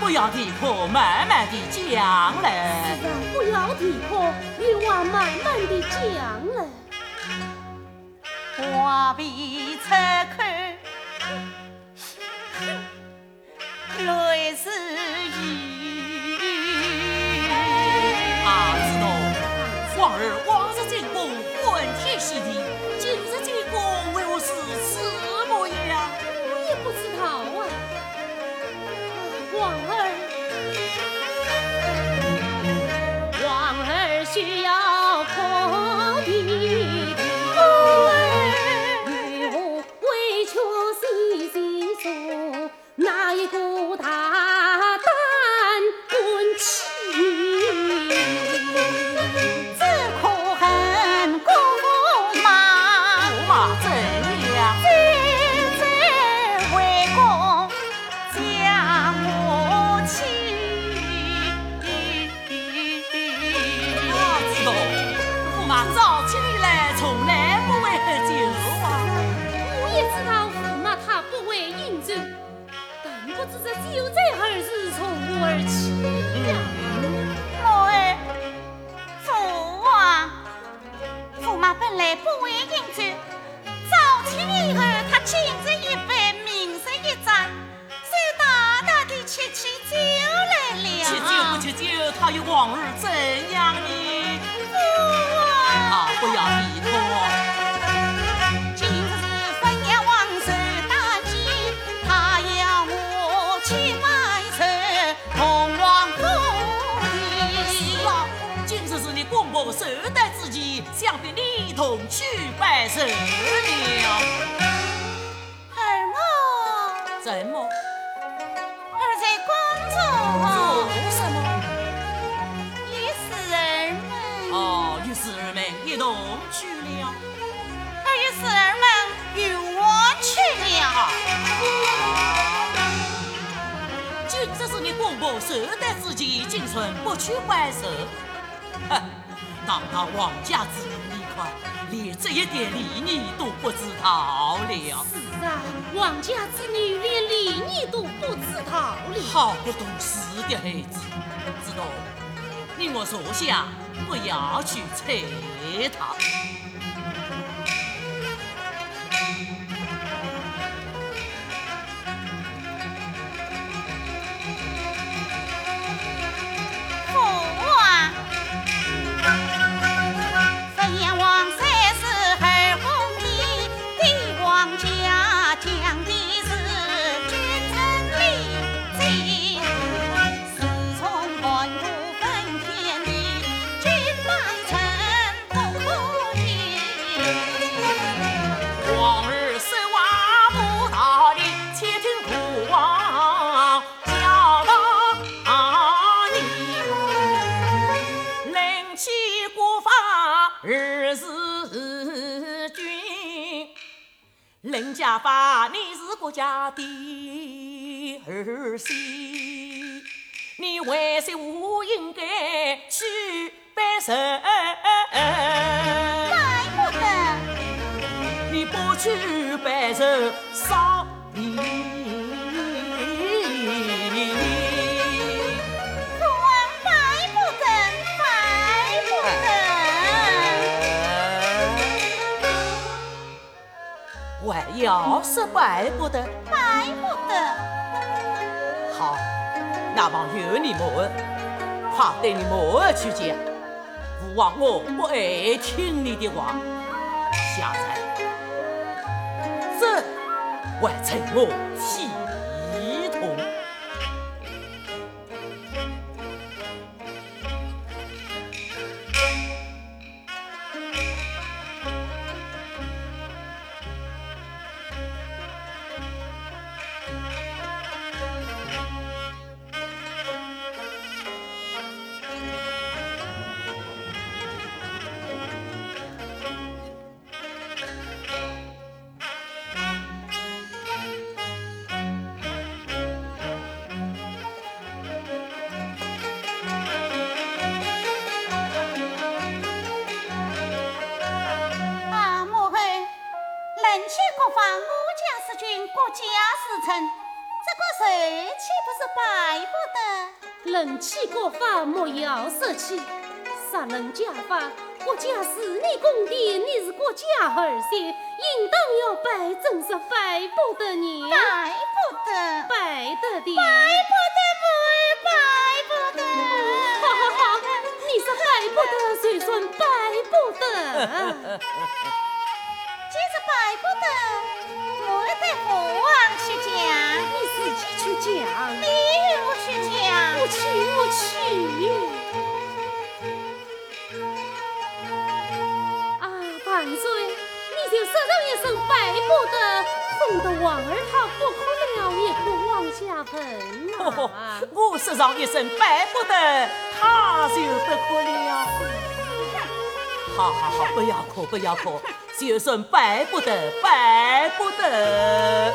不要提破，慢慢的讲嘞。不要提破，你话慢慢的讲嘞。话别拆开，泪似 to 怎样呢？父王，啊，不要离脱。今日分娘王寿大吉，他要我去买车同往府里。是啊，今日是你公婆寿诞之际，想必你同去拜寿了。公婆寿诞之际，今春不去拜寿，哼，当他王家子女快，连这一点礼仪都不知道了。是啊，王家子女连礼仪都不知道了。好不懂事的孩子，知道？你我坐下，不要去睬他。法日是君，人家把你是国家的儿媳，你为什么应该去拜寿？拜不得，你不去拜寿，少你。要是拜不得，拜不得，好，那望由你莫问，怕对你母儿去讲。父王我不爱听你的话，下在这还成我体杀人家法，国家是你公殿，你是国家儿媳，应当要拜，正是拜不得你，拜不得，拜得的。拜不得，母儿拜不得。好好好，你是拜不得，谁算拜不得？既是拜不得，母儿对父王去讲，你自己去讲，你与我去讲。得，哄得王儿他不可了，也可往下问啊。我说上一声拜不得，他就不哭了。好好好，不要哭，不要哭，就算拜不得，拜不得。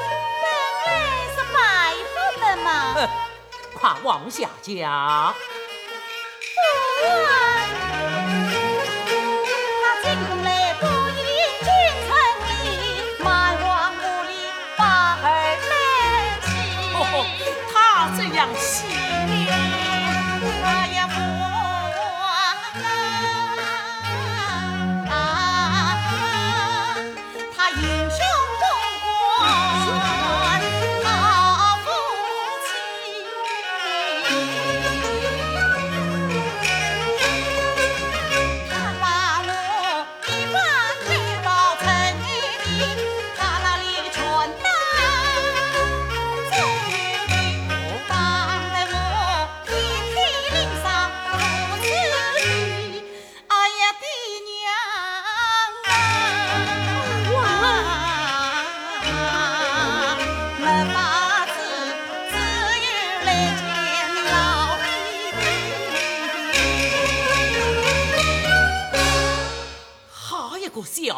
本来是拜不得嘛。哼，快往下讲。父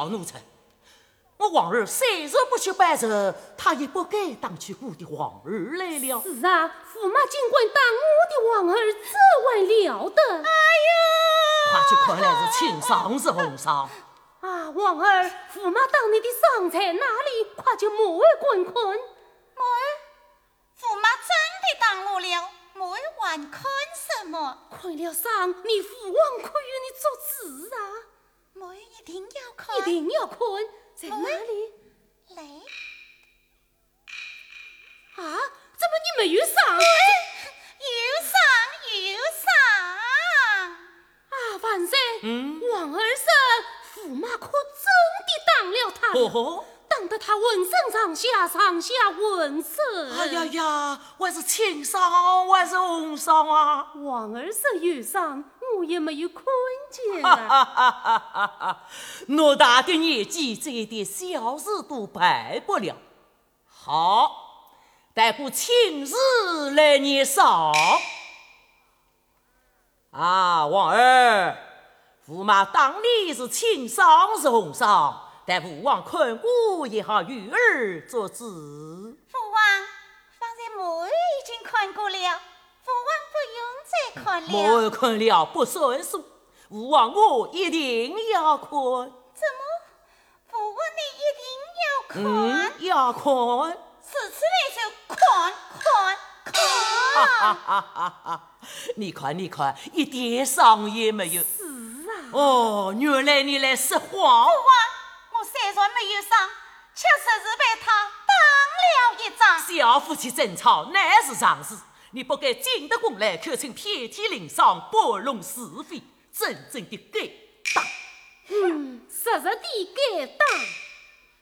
小奴才，我皇儿虽然不去拜寿，他也不该当起我的皇儿来了。是啊，驸马尽管当我的皇儿，这还了得？哎呦，快去看来是亲上是红裳。啊，皇儿，驸马当你的伤在哪里？快就莫儿滚滚。莫儿，驸马真的当我了，莫儿还看什么？看了伤，你父王可与你做主啊！莫儿一定要看，一定要看，在哪里？来。啊，怎么你没有上？有上有上。啊，万岁！嗯，王二婶。驸马可真的当了他，哦当得他浑身上下上下浑身。哎呀呀，还是轻伤还是红伤啊？王二婶有伤，我也没有看见哈哈哈哈哈哈！偌大的年纪，这一点小事都办不了。好，待我亲自来念伤。啊，王儿。驸马当年是轻伤是红伤，但父王看过也好，玉儿做主。父王，方才母儿已经看过了，父王不用再看了。母儿看了不算数，父王我一定要看。怎么？父王你一定要 看？嗯，要看。此次来就看看看。哈哈哈哈哈！你看你看，一点伤也没有。是啊哦，原来你来说谎！父王，我虽然没有伤，确实是被他打了一仗。小夫妻争吵乃是常事，你不该进得宫来，口称遍体鳞伤，拨弄是非，真正的该当。嗯，实实的该当。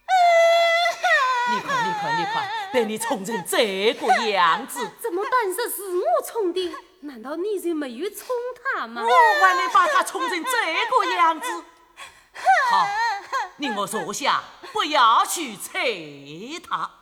你看，你看，你看，被你宠成这个样子，怎么当时是我宠的？难道你就没有宠他吗？我还能把他宠成这个样子？好，你我坐下，不要去催他。